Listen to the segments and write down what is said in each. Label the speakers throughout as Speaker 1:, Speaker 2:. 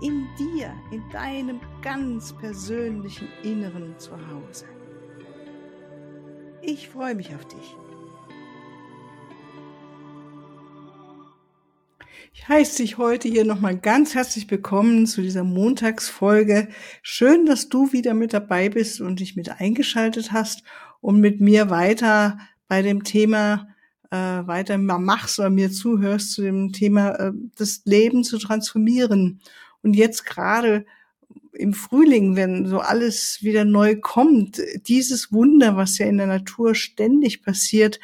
Speaker 1: In dir, in deinem ganz persönlichen Inneren zu Hause. Ich freue mich auf dich. Ich heiße dich heute hier nochmal ganz herzlich willkommen zu dieser Montagsfolge. Schön, dass du wieder mit dabei bist und dich mit eingeschaltet hast, um mit mir weiter bei dem Thema äh, weiter machst oder mir zuhörst zu dem Thema äh, das Leben zu transformieren. Und jetzt gerade im Frühling, wenn so alles wieder neu kommt, dieses Wunder, was ja in der Natur ständig passiert,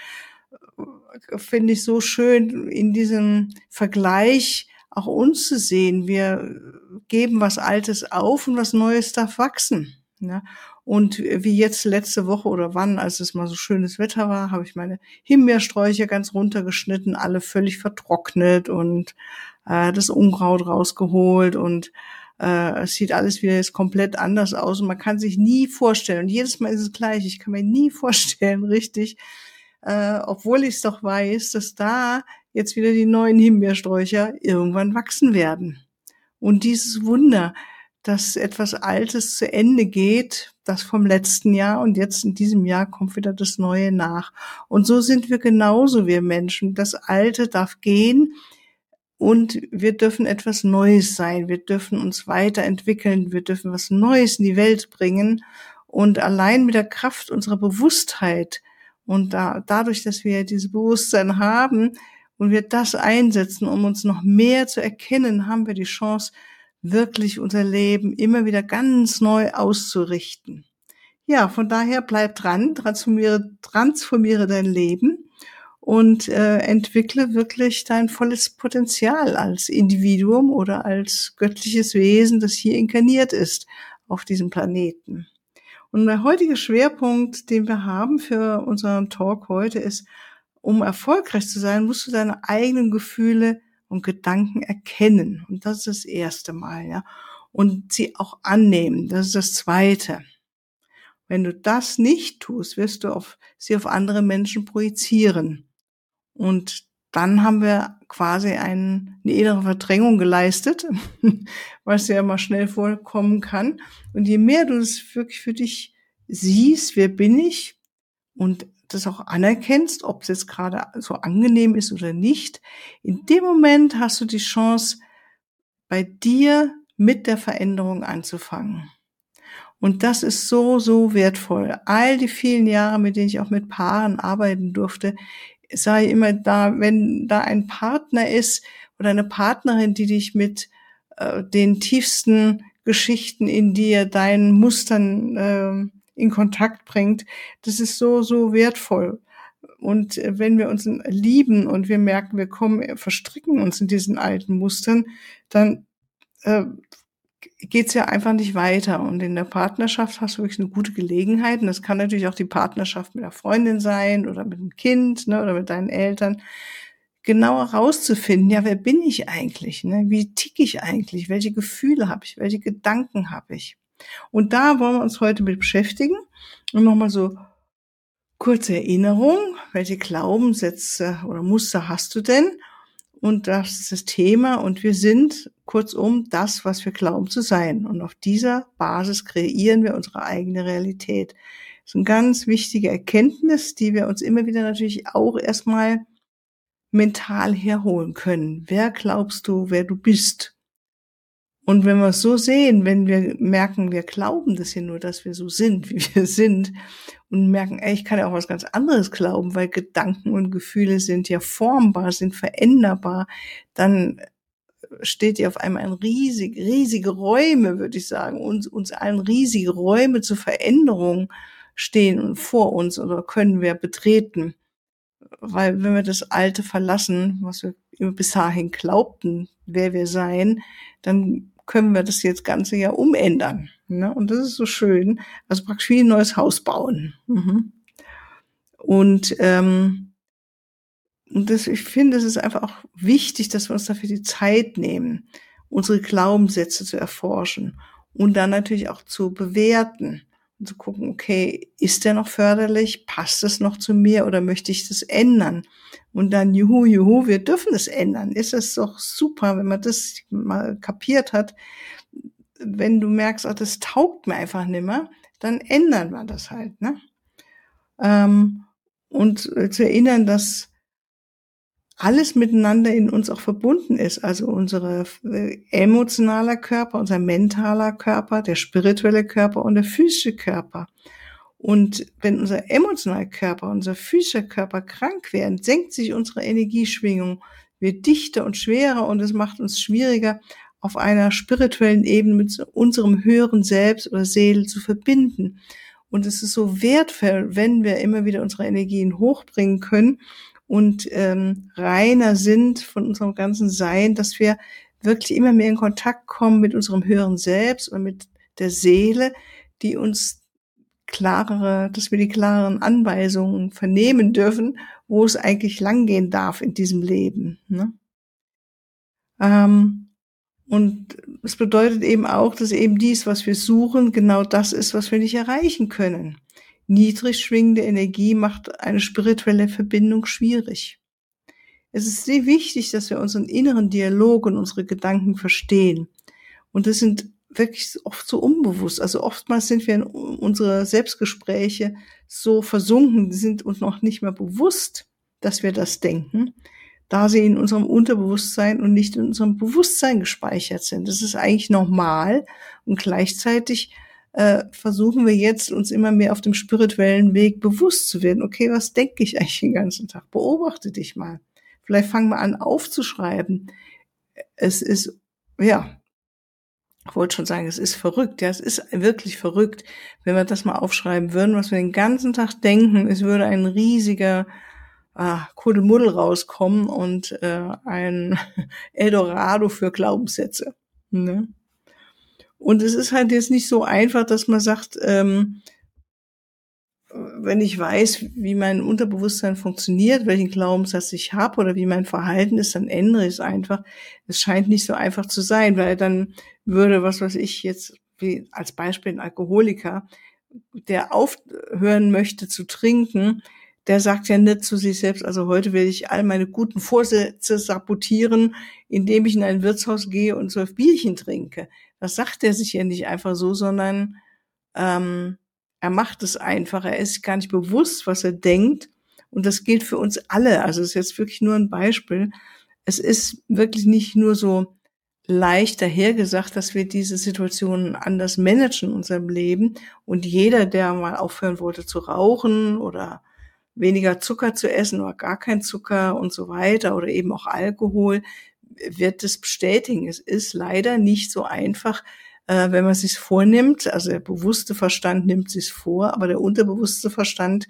Speaker 1: finde ich so schön in diesem Vergleich auch uns zu sehen. Wir geben was Altes auf und was Neues darf wachsen. Ja? Und wie jetzt letzte Woche oder wann, als es mal so schönes Wetter war, habe ich meine Himbeersträucher ganz runtergeschnitten, alle völlig vertrocknet und äh, das Unkraut rausgeholt und äh, es sieht alles wieder jetzt komplett anders aus und man kann sich nie vorstellen. Und jedes Mal ist es gleich. Ich kann mir nie vorstellen, richtig, äh, obwohl ich es doch weiß, dass da jetzt wieder die neuen Himbeersträucher irgendwann wachsen werden. Und dieses Wunder, dass etwas Altes zu Ende geht, das vom letzten Jahr und jetzt in diesem Jahr kommt wieder das Neue nach. Und so sind wir genauso, wir Menschen. Das Alte darf gehen und wir dürfen etwas Neues sein. Wir dürfen uns weiterentwickeln. Wir dürfen was Neues in die Welt bringen. Und allein mit der Kraft unserer Bewusstheit und da, dadurch, dass wir dieses Bewusstsein haben und wir das einsetzen, um uns noch mehr zu erkennen, haben wir die Chance, wirklich unser Leben immer wieder ganz neu auszurichten. Ja, von daher bleib dran, transformiere, transformiere dein Leben und äh, entwickle wirklich dein volles Potenzial als Individuum oder als göttliches Wesen, das hier inkarniert ist auf diesem Planeten. Und der heutige Schwerpunkt, den wir haben für unseren Talk heute, ist, um erfolgreich zu sein, musst du deine eigenen Gefühle und Gedanken erkennen. Und das ist das erste Mal, ja. Und sie auch annehmen. Das ist das zweite. Wenn du das nicht tust, wirst du auf, sie auf andere Menschen projizieren. Und dann haben wir quasi ein, eine innere Verdrängung geleistet, was ja immer schnell vorkommen kann. Und je mehr du es wirklich für dich siehst, wer bin ich und das auch anerkennst, ob es jetzt gerade so angenehm ist oder nicht, in dem Moment hast du die Chance, bei dir mit der Veränderung anzufangen. Und das ist so, so wertvoll. All die vielen Jahre, mit denen ich auch mit Paaren arbeiten durfte, sei immer da, wenn da ein Partner ist oder eine Partnerin, die dich mit äh, den tiefsten Geschichten in dir, deinen Mustern äh, in Kontakt bringt, das ist so, so wertvoll. Und äh, wenn wir uns lieben und wir merken, wir kommen, äh, verstricken uns in diesen alten Mustern, dann äh, geht es ja einfach nicht weiter. Und in der Partnerschaft hast du wirklich eine gute Gelegenheit. Und das kann natürlich auch die Partnerschaft mit der Freundin sein oder mit dem Kind ne, oder mit deinen Eltern. Genauer rauszufinden, ja, wer bin ich eigentlich? Ne? Wie tick ich eigentlich? Welche Gefühle habe ich? Welche Gedanken habe ich? Und da wollen wir uns heute mit beschäftigen. Und nochmal so kurze Erinnerung. Welche Glaubenssätze oder Muster hast du denn? Und das ist das Thema. Und wir sind kurzum das, was wir glauben zu sein. Und auf dieser Basis kreieren wir unsere eigene Realität. Das ist eine ganz wichtige Erkenntnis, die wir uns immer wieder natürlich auch erstmal mental herholen können. Wer glaubst du, wer du bist? Und wenn wir es so sehen, wenn wir merken, wir glauben das hier nur, dass wir so sind, wie wir sind, und merken, ey, ich kann ja auch was ganz anderes glauben, weil Gedanken und Gefühle sind ja formbar, sind veränderbar, dann steht ja auf einmal ein riesig, riesige Räume, würde ich sagen, uns, uns allen riesige Räume zur Veränderung stehen vor uns oder können wir betreten. Weil wenn wir das Alte verlassen, was wir bis dahin glaubten, wer wir sein, dann können wir das jetzt Ganze ja umändern. Ne? Und das ist so schön. Also praktisch wie ein neues Haus bauen. Mhm. Und, ähm, und das, ich finde, es ist einfach auch wichtig, dass wir uns dafür die Zeit nehmen, unsere Glaubenssätze zu erforschen und dann natürlich auch zu bewerten und zu gucken, okay, ist der noch förderlich? Passt es noch zu mir oder möchte ich das ändern? Und dann, juhu, juhu, wir dürfen es ändern. Ist es doch super, wenn man das mal kapiert hat. Wenn du merkst, ach, das taugt mir einfach nimmer, dann ändern wir das halt, ne? Ähm, und zu erinnern, dass alles miteinander in uns auch verbunden ist. Also unsere äh, emotionaler Körper, unser mentaler Körper, der spirituelle Körper und der physische Körper. Und wenn unser emotionaler Körper, unser physischer Körper krank werden, senkt sich unsere Energieschwingung, wird dichter und schwerer und es macht uns schwieriger, auf einer spirituellen Ebene mit unserem höheren Selbst oder Seele zu verbinden. Und es ist so wertvoll, wenn wir immer wieder unsere Energien hochbringen können und ähm, reiner sind von unserem ganzen Sein, dass wir wirklich immer mehr in Kontakt kommen mit unserem höheren Selbst und mit der Seele, die uns klarere, dass wir die klareren Anweisungen vernehmen dürfen, wo es eigentlich langgehen darf in diesem Leben. Ne? Ähm, und es bedeutet eben auch, dass eben dies, was wir suchen, genau das ist, was wir nicht erreichen können. Niedrig schwingende Energie macht eine spirituelle Verbindung schwierig. Es ist sehr wichtig, dass wir unseren inneren Dialog und unsere Gedanken verstehen. Und das sind wirklich oft so unbewusst. Also oftmals sind wir in unsere Selbstgespräche so versunken, sind uns noch nicht mehr bewusst, dass wir das denken, da sie in unserem Unterbewusstsein und nicht in unserem Bewusstsein gespeichert sind. Das ist eigentlich normal und gleichzeitig äh, versuchen wir jetzt, uns immer mehr auf dem spirituellen Weg bewusst zu werden. Okay, was denke ich eigentlich den ganzen Tag? Beobachte dich mal. Vielleicht fangen wir an aufzuschreiben. Es ist, ja, ich wollte schon sagen, es ist verrückt. Ja, es ist wirklich verrückt, wenn wir das mal aufschreiben würden, was wir den ganzen Tag denken. Es würde ein riesiger ah, Kuddelmuddel rauskommen und äh, ein Eldorado für Glaubenssätze. Ne? Und es ist halt jetzt nicht so einfach, dass man sagt, ähm, wenn ich weiß, wie mein Unterbewusstsein funktioniert, welchen Glaubenssatz ich habe oder wie mein Verhalten ist, dann ändere ich es einfach. Es scheint nicht so einfach zu sein, weil dann würde, was weiß ich jetzt, wie als Beispiel ein Alkoholiker, der aufhören möchte zu trinken, der sagt ja nicht zu sich selbst, also heute werde ich all meine guten Vorsätze sabotieren, indem ich in ein Wirtshaus gehe und zwölf Bierchen trinke. Das sagt er sich ja nicht einfach so, sondern ähm, er macht es einfach. Er ist gar nicht bewusst, was er denkt. Und das gilt für uns alle. Also es ist jetzt wirklich nur ein Beispiel. Es ist wirklich nicht nur so leicht dahergesagt, dass wir diese Situationen anders managen in unserem Leben. Und jeder, der mal aufhören wollte zu rauchen oder weniger Zucker zu essen oder gar kein Zucker und so weiter oder eben auch Alkohol, wird es bestätigen. Es ist leider nicht so einfach, äh, wenn man sich vornimmt. Also der bewusste Verstand nimmt sich vor, aber der unterbewusste Verstand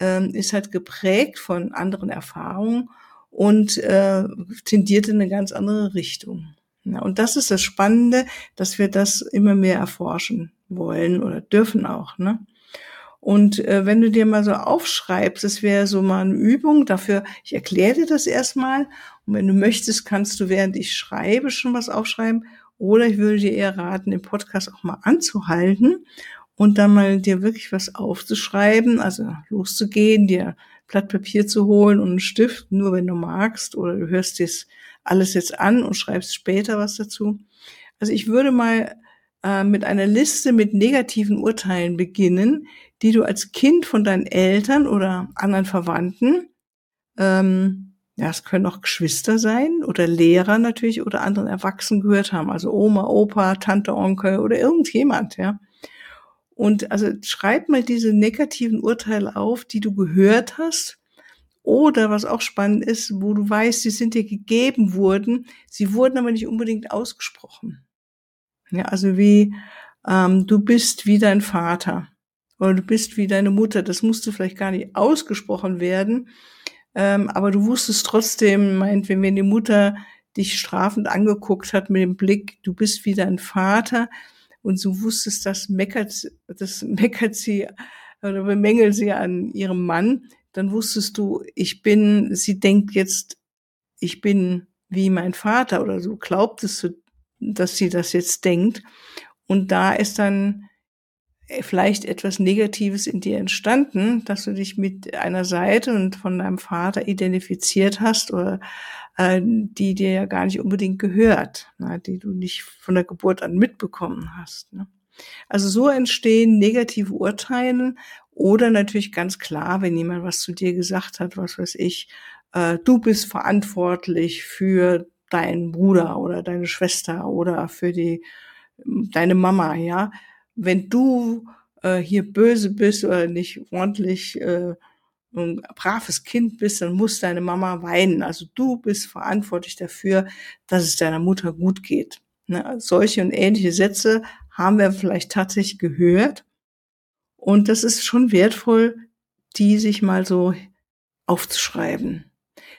Speaker 1: äh, ist halt geprägt von anderen Erfahrungen und äh, tendiert in eine ganz andere Richtung. Ja, und das ist das Spannende, dass wir das immer mehr erforschen wollen oder dürfen auch. Ne? Und äh, wenn du dir mal so aufschreibst, das wäre so mal eine Übung dafür, ich erkläre dir das erstmal. Und wenn du möchtest, kannst du, während ich schreibe, schon was aufschreiben. Oder ich würde dir eher raten, den Podcast auch mal anzuhalten und dann mal dir wirklich was aufzuschreiben, also loszugehen, dir Blatt Papier zu holen und einen Stift, nur wenn du magst, oder du hörst dir alles jetzt an und schreibst später was dazu. Also ich würde mal äh, mit einer Liste mit negativen Urteilen beginnen, die du als Kind von deinen Eltern oder anderen Verwandten, ähm, ja, es können auch Geschwister sein oder Lehrer natürlich oder anderen Erwachsenen gehört haben, also Oma, Opa, Tante, Onkel oder irgendjemand, ja. Und also schreib mal diese negativen Urteile auf, die du gehört hast oder was auch spannend ist, wo du weißt, sie sind dir gegeben wurden, sie wurden aber nicht unbedingt ausgesprochen. Ja, also wie ähm, du bist wie dein Vater oder du bist wie deine Mutter. Das musste vielleicht gar nicht ausgesprochen werden, ähm, aber du wusstest trotzdem, meint, wenn die Mutter dich strafend angeguckt hat mit dem Blick, du bist wie dein Vater und du wusstest, das meckert, das meckert sie oder bemängelt sie an ihrem Mann, dann wusstest du, ich bin, sie denkt jetzt, ich bin wie mein Vater oder so glaubtest du, dass sie das jetzt denkt. Und da ist dann vielleicht etwas Negatives in dir entstanden, dass du dich mit einer Seite und von deinem Vater identifiziert hast oder äh, die dir ja gar nicht unbedingt gehört, ne, die du nicht von der Geburt an mitbekommen hast. Ne. Also so entstehen negative Urteile oder natürlich ganz klar, wenn jemand was zu dir gesagt hat, was weiß ich, äh, du bist verantwortlich für deinen Bruder oder deine Schwester oder für die deine Mama, ja. Wenn du äh, hier böse bist oder nicht ordentlich äh, ein braves Kind bist, dann muss deine Mama weinen. Also du bist verantwortlich dafür, dass es deiner Mutter gut geht. Ne? Solche und ähnliche Sätze haben wir vielleicht tatsächlich gehört. Und das ist schon wertvoll, die sich mal so aufzuschreiben.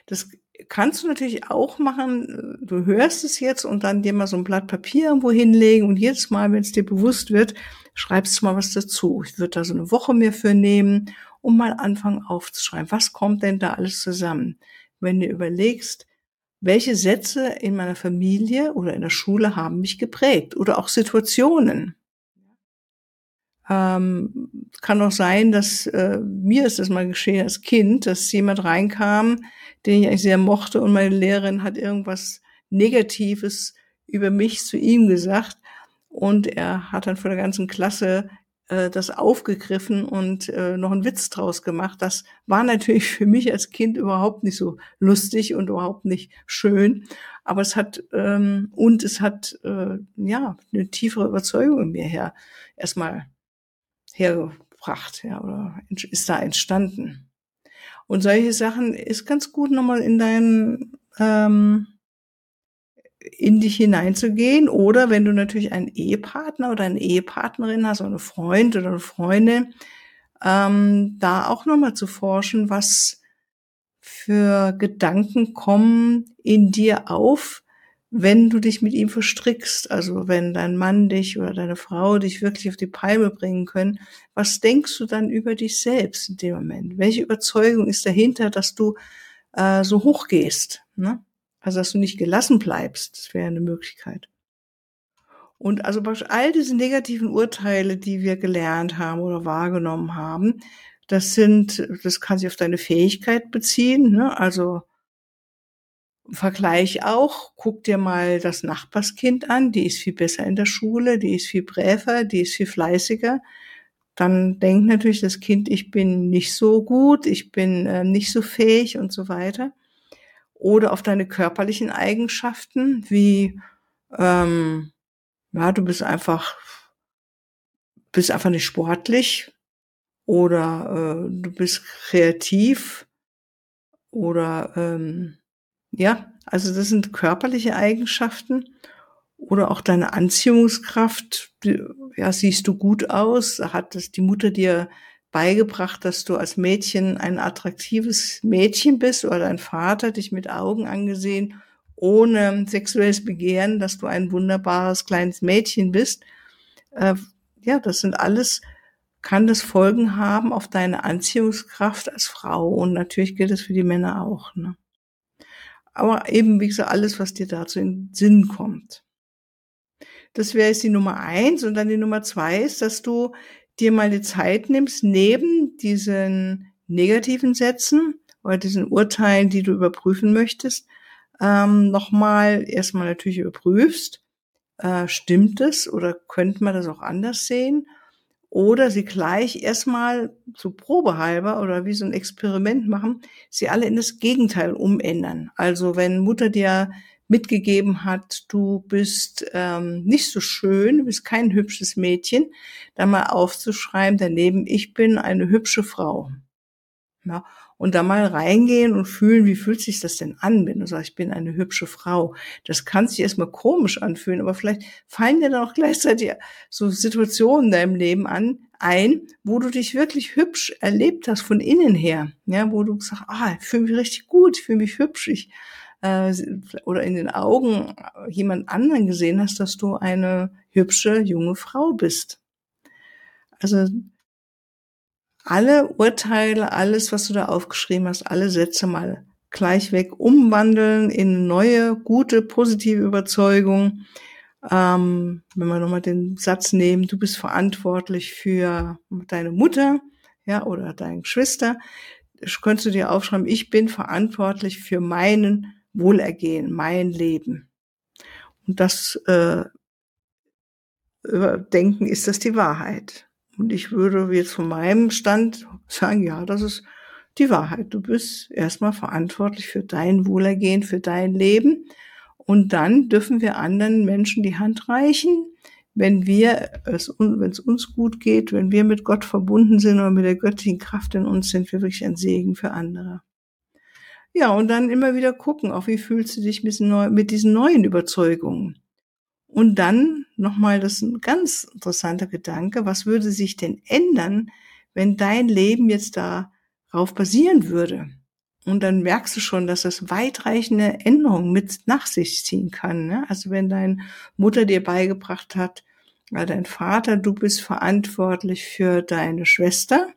Speaker 1: Das kannst du natürlich auch machen. Du hörst es jetzt und dann dir mal so ein Blatt Papier irgendwo hinlegen und jedes Mal, wenn es dir bewusst wird, schreibst du mal was dazu. Ich würde da so eine Woche mir für nehmen und mal anfangen aufzuschreiben. Was kommt denn da alles zusammen? Wenn du überlegst, welche Sätze in meiner Familie oder in der Schule haben mich geprägt oder auch Situationen. Ähm, kann auch sein, dass äh, mir ist das mal geschehen als Kind, dass jemand reinkam, den ich eigentlich sehr mochte und meine Lehrerin hat irgendwas Negatives über mich zu ihm gesagt und er hat dann vor der ganzen Klasse äh, das aufgegriffen und äh, noch einen Witz draus gemacht. Das war natürlich für mich als Kind überhaupt nicht so lustig und überhaupt nicht schön. Aber es hat ähm, und es hat äh, ja eine tiefere Überzeugung in mir her erstmal hergebracht, ja, oder ist da entstanden. Und solche Sachen ist ganz gut nochmal in deinen ähm, in dich hineinzugehen oder wenn du natürlich einen Ehepartner oder eine Ehepartnerin hast oder eine Freund oder eine Freundin, ähm, da auch nochmal zu forschen, was für Gedanken kommen in dir auf, wenn du dich mit ihm verstrickst, also wenn dein Mann dich oder deine Frau dich wirklich auf die Palme bringen können, was denkst du dann über dich selbst in dem Moment? Welche Überzeugung ist dahinter, dass du äh, so hoch gehst? Ne? Also, dass du nicht gelassen bleibst, das wäre eine Möglichkeit. Und also all diese negativen Urteile, die wir gelernt haben oder wahrgenommen haben, das sind, das kann sich auf deine Fähigkeit beziehen, ne? also Vergleich auch, guck dir mal das Nachbarskind an, die ist viel besser in der Schule, die ist viel bräver, die ist viel fleißiger. Dann denkt natürlich das Kind, ich bin nicht so gut, ich bin äh, nicht so fähig und so weiter. Oder auf deine körperlichen Eigenschaften, wie ähm, ja, du bist einfach bist einfach nicht sportlich oder äh, du bist kreativ oder ähm, ja, also das sind körperliche Eigenschaften oder auch deine Anziehungskraft. Ja, siehst du gut aus? Hat das die Mutter dir beigebracht, dass du als Mädchen ein attraktives Mädchen bist oder dein Vater dich mit Augen angesehen, ohne sexuelles Begehren, dass du ein wunderbares kleines Mädchen bist. Äh, ja, das sind alles, kann das Folgen haben auf deine Anziehungskraft als Frau. Und natürlich gilt es für die Männer auch. Ne? Aber eben, wie gesagt, alles, was dir dazu in Sinn kommt. Das wäre jetzt die Nummer eins. Und dann die Nummer zwei ist, dass du dir mal die Zeit nimmst, neben diesen negativen Sätzen oder diesen Urteilen, die du überprüfen möchtest, ähm, nochmal erstmal natürlich überprüfst, äh, stimmt es oder könnte man das auch anders sehen? Oder sie gleich erstmal so probehalber oder wie so ein Experiment machen, sie alle in das Gegenteil umändern. Also wenn Mutter dir mitgegeben hat, du bist ähm, nicht so schön, du bist kein hübsches Mädchen, da mal aufzuschreiben daneben, ich bin eine hübsche Frau. Ja, und da mal reingehen und fühlen, wie fühlt sich das denn an, wenn du sagst, ich bin eine hübsche Frau. Das kann sich erstmal komisch anfühlen, aber vielleicht fallen dir dann auch gleichzeitig so Situationen in deinem Leben an, ein, wo du dich wirklich hübsch erlebt hast von innen her, ja, wo du sagst, ah, ich fühle mich richtig gut, ich fühle mich hübsch, ich äh, oder in den Augen jemand anderen gesehen hast, dass du eine hübsche junge Frau bist. Also alle Urteile, alles, was du da aufgeschrieben hast, alle Sätze mal gleich weg umwandeln in neue, gute, positive Überzeugung. Ähm, wenn wir nochmal den Satz nehmen, du bist verantwortlich für deine Mutter, ja, oder deine Geschwister, könntest du dir aufschreiben, ich bin verantwortlich für meinen Wohlergehen, mein Leben. Und das äh, überdenken, ist das die Wahrheit? Und ich würde jetzt von meinem Stand sagen, ja, das ist die Wahrheit. Du bist erstmal verantwortlich für dein Wohlergehen, für dein Leben. Und dann dürfen wir anderen Menschen die Hand reichen, wenn wir es, wenn es uns gut geht, wenn wir mit Gott verbunden sind oder mit der göttlichen Kraft in uns sind, wir wirklich ein Segen für andere. Ja, und dann immer wieder gucken, auch wie fühlst du dich mit diesen neuen Überzeugungen. Und dann nochmal das ist ein ganz interessanter Gedanke, was würde sich denn ändern, wenn dein Leben jetzt darauf basieren würde? Und dann merkst du schon, dass das weitreichende Änderungen mit nach sich ziehen kann. Ne? Also wenn deine Mutter dir beigebracht hat, weil dein Vater, du bist verantwortlich für deine Schwester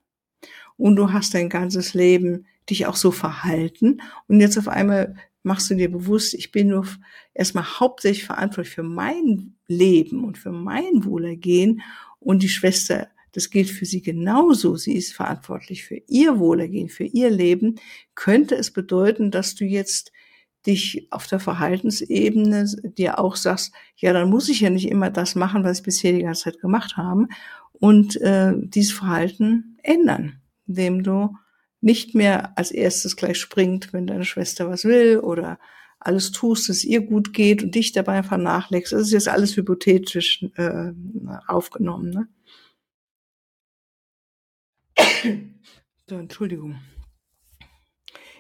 Speaker 1: und du hast dein ganzes Leben dich auch so verhalten und jetzt auf einmal machst du dir bewusst, ich bin nur erstmal hauptsächlich verantwortlich für mein Leben und für mein Wohlergehen und die Schwester das gilt für sie genauso. Sie ist verantwortlich für ihr Wohlergehen, für ihr Leben. Könnte es bedeuten, dass du jetzt dich auf der Verhaltensebene dir auch sagst, ja, dann muss ich ja nicht immer das machen, was ich bisher die ganze Zeit gemacht habe und äh, dieses Verhalten ändern, indem du nicht mehr als erstes gleich springt, wenn deine Schwester was will oder alles tust, dass ihr gut geht und dich dabei vernachlässigst. Das ist jetzt alles hypothetisch äh, aufgenommen. Ne? So, Entschuldigung.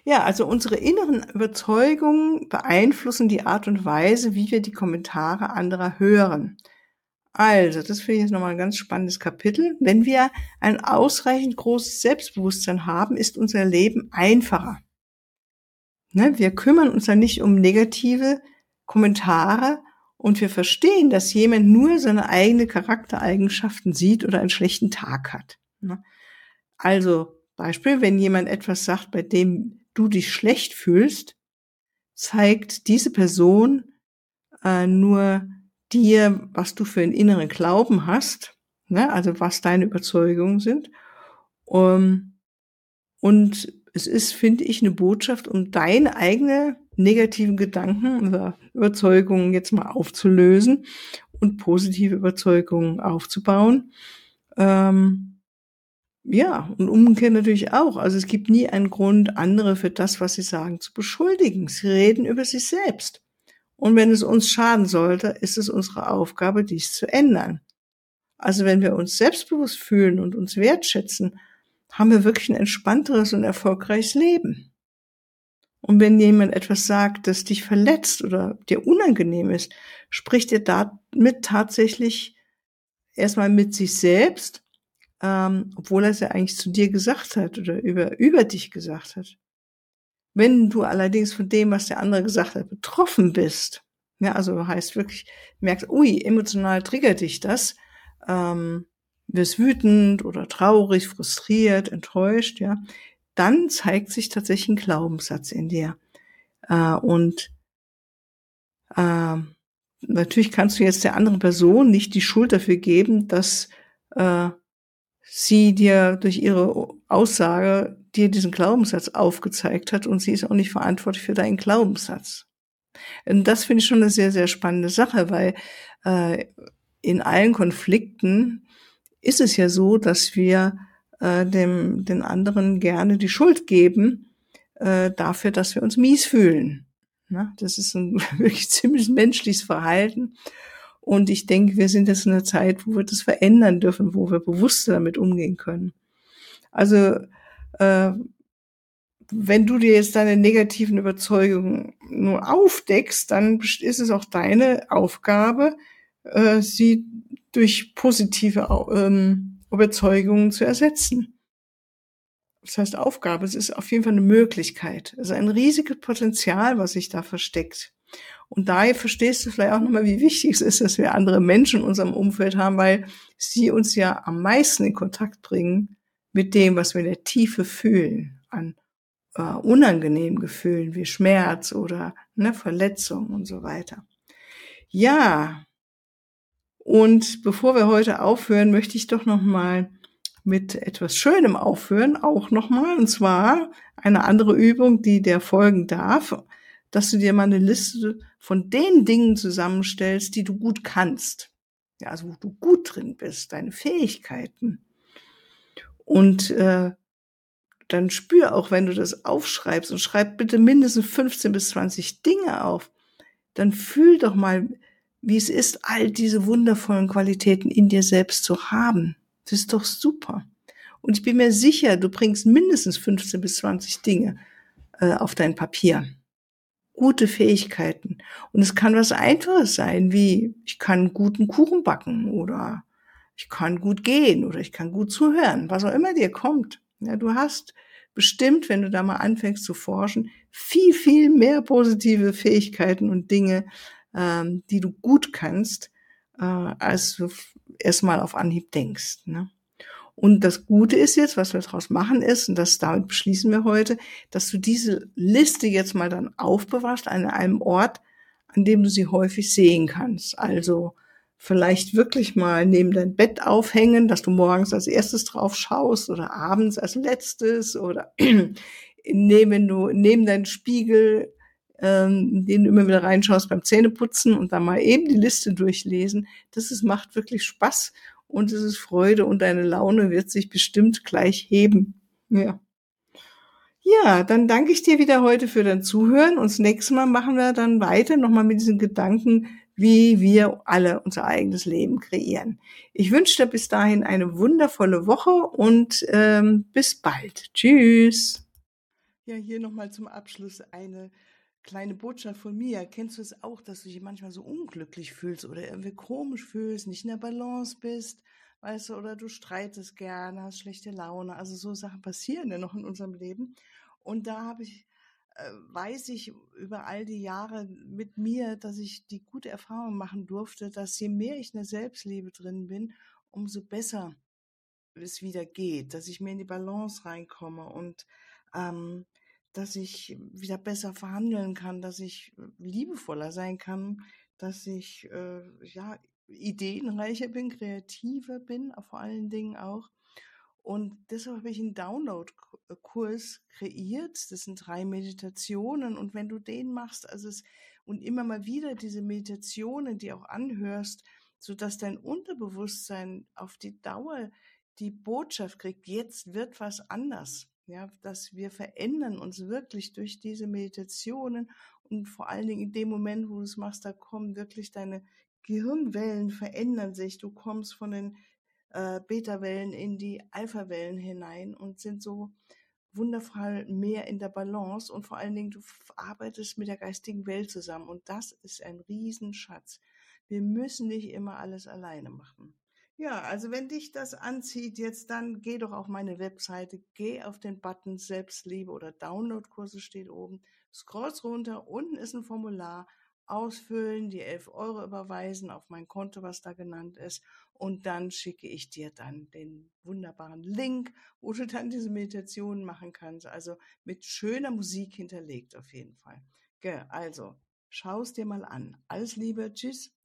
Speaker 1: Ja, also unsere inneren Überzeugungen beeinflussen die Art und Weise, wie wir die Kommentare anderer hören. Also, das finde ich jetzt nochmal ein ganz spannendes Kapitel. Wenn wir ein ausreichend großes Selbstbewusstsein haben, ist unser Leben einfacher. Ne? Wir kümmern uns dann nicht um negative Kommentare und wir verstehen, dass jemand nur seine eigenen Charaktereigenschaften sieht oder einen schlechten Tag hat. Ne? Also Beispiel, wenn jemand etwas sagt, bei dem du dich schlecht fühlst, zeigt diese Person äh, nur dir, was du für einen inneren Glauben hast, ne? also was deine Überzeugungen sind. Um, und es ist, finde ich, eine Botschaft, um deine eigene negativen Gedanken oder Überzeugungen jetzt mal aufzulösen und positive Überzeugungen aufzubauen. Ähm, ja, und umgekehrt natürlich auch. Also es gibt nie einen Grund, andere für das, was sie sagen, zu beschuldigen. Sie reden über sich selbst. Und wenn es uns schaden sollte, ist es unsere Aufgabe, dies zu ändern. Also wenn wir uns selbstbewusst fühlen und uns wertschätzen, haben wir wirklich ein entspannteres und erfolgreiches Leben. Und wenn jemand etwas sagt, das dich verletzt oder dir unangenehm ist, spricht er damit tatsächlich erstmal mit sich selbst ähm, obwohl er es ja eigentlich zu dir gesagt hat oder über, über dich gesagt hat. Wenn du allerdings von dem, was der andere gesagt hat, betroffen bist, ja, also heißt wirklich, merkst, ui, emotional triggert dich das, ähm, wirst wütend oder traurig, frustriert, enttäuscht, ja, dann zeigt sich tatsächlich ein Glaubenssatz in dir. Äh, und äh, natürlich kannst du jetzt der anderen Person nicht die Schuld dafür geben, dass äh, sie dir durch ihre Aussage dir diesen Glaubenssatz aufgezeigt hat und sie ist auch nicht verantwortlich für deinen Glaubenssatz. Und das finde ich schon eine sehr, sehr spannende Sache, weil äh, in allen Konflikten ist es ja so, dass wir äh, dem den anderen gerne die Schuld geben äh, dafür, dass wir uns mies fühlen. Na, das ist ein wirklich ziemlich menschliches Verhalten. Und ich denke, wir sind jetzt in einer Zeit, wo wir das verändern dürfen, wo wir bewusster damit umgehen können. Also äh, wenn du dir jetzt deine negativen Überzeugungen nur aufdeckst, dann ist es auch deine Aufgabe, äh, sie durch positive ähm, Überzeugungen zu ersetzen. das heißt Aufgabe, es ist auf jeden Fall eine Möglichkeit. Es ist ein riesiges Potenzial, was sich da versteckt. Und daher verstehst du vielleicht auch nochmal, wie wichtig es ist, dass wir andere Menschen in unserem Umfeld haben, weil sie uns ja am meisten in Kontakt bringen mit dem, was wir in der Tiefe fühlen, an äh, unangenehmen Gefühlen wie Schmerz oder ne, Verletzung und so weiter. Ja, und bevor wir heute aufhören, möchte ich doch nochmal mit etwas Schönem aufhören, auch nochmal, und zwar eine andere Übung, die der folgen darf, dass du dir mal eine Liste von den Dingen zusammenstellst, die du gut kannst. Ja, also wo du gut drin bist, deine Fähigkeiten. Und äh, dann spür auch, wenn du das aufschreibst und schreib bitte mindestens 15 bis 20 Dinge auf, dann fühl doch mal, wie es ist, all diese wundervollen Qualitäten in dir selbst zu haben. Das ist doch super. Und ich bin mir sicher, du bringst mindestens 15 bis 20 Dinge äh, auf dein Papier. Gute Fähigkeiten. Und es kann was Einfaches sein, wie ich kann guten Kuchen backen oder ich kann gut gehen oder ich kann gut zuhören, was auch immer dir kommt. Ja, du hast bestimmt, wenn du da mal anfängst zu forschen, viel, viel mehr positive Fähigkeiten und Dinge, ähm, die du gut kannst, äh, als du erstmal auf Anhieb denkst. Ne? Und das Gute ist jetzt, was wir daraus machen ist, und das damit beschließen wir heute, dass du diese Liste jetzt mal dann aufbewahrst an einem Ort, an dem du sie häufig sehen kannst. Also vielleicht wirklich mal neben dein Bett aufhängen, dass du morgens als erstes drauf schaust oder abends als letztes oder neben du neben deinen Spiegel ähm, den du immer wieder reinschaust beim Zähneputzen und dann mal eben die Liste durchlesen. Das ist, macht wirklich Spaß und es ist Freude und deine Laune wird sich bestimmt gleich heben. Ja. Ja, dann danke ich dir wieder heute für dein Zuhören und das nächste Mal machen wir dann weiter nochmal mit diesen Gedanken, wie wir alle unser eigenes Leben kreieren. Ich wünsche dir bis dahin eine wundervolle Woche und ähm, bis bald. Tschüss. Ja, hier nochmal zum Abschluss eine kleine Botschaft von mir. Kennst du es auch, dass du dich manchmal so unglücklich fühlst oder irgendwie komisch fühlst, nicht in der Balance bist, weißt du, oder du streitest gerne, hast schlechte Laune. Also so Sachen passieren ja noch in unserem Leben. Und da habe ich, weiß ich über all die Jahre mit mir, dass ich die gute Erfahrung machen durfte, dass je mehr ich in der Selbstliebe drin bin, umso besser es wieder geht, dass ich mehr in die Balance reinkomme und ähm, dass ich wieder besser verhandeln kann, dass ich liebevoller sein kann, dass ich äh, ja ideenreicher bin, kreativer bin, vor allen Dingen auch. Und deshalb habe ich einen Download-Kurs kreiert. Das sind drei Meditationen. Und wenn du den machst, also es, und immer mal wieder diese Meditationen, die auch anhörst, so dass dein Unterbewusstsein auf die Dauer die Botschaft kriegt, jetzt wird was anders. Ja, dass wir verändern uns wirklich durch diese Meditationen und vor allen Dingen in dem Moment, wo du es machst, da kommen wirklich deine Gehirnwellen verändern sich. Du kommst von den äh, Beta-Wellen in die Alpha-Wellen hinein und sind so wundervoll mehr in der Balance und vor allen Dingen du arbeitest mit der geistigen Welt zusammen und das ist ein Riesenschatz. Wir müssen nicht immer alles alleine machen. Ja, also wenn dich das anzieht, jetzt dann geh doch auf meine Webseite, geh auf den Button Selbstliebe oder Downloadkurse steht oben, scrollst runter, unten ist ein Formular, ausfüllen, die 11 Euro überweisen auf mein Konto, was da genannt ist, und dann schicke ich dir dann den wunderbaren Link, wo du dann diese Meditation machen kannst, also mit schöner Musik hinterlegt auf jeden Fall. Gell, also, schau es dir mal an. Alles Liebe, tschüss.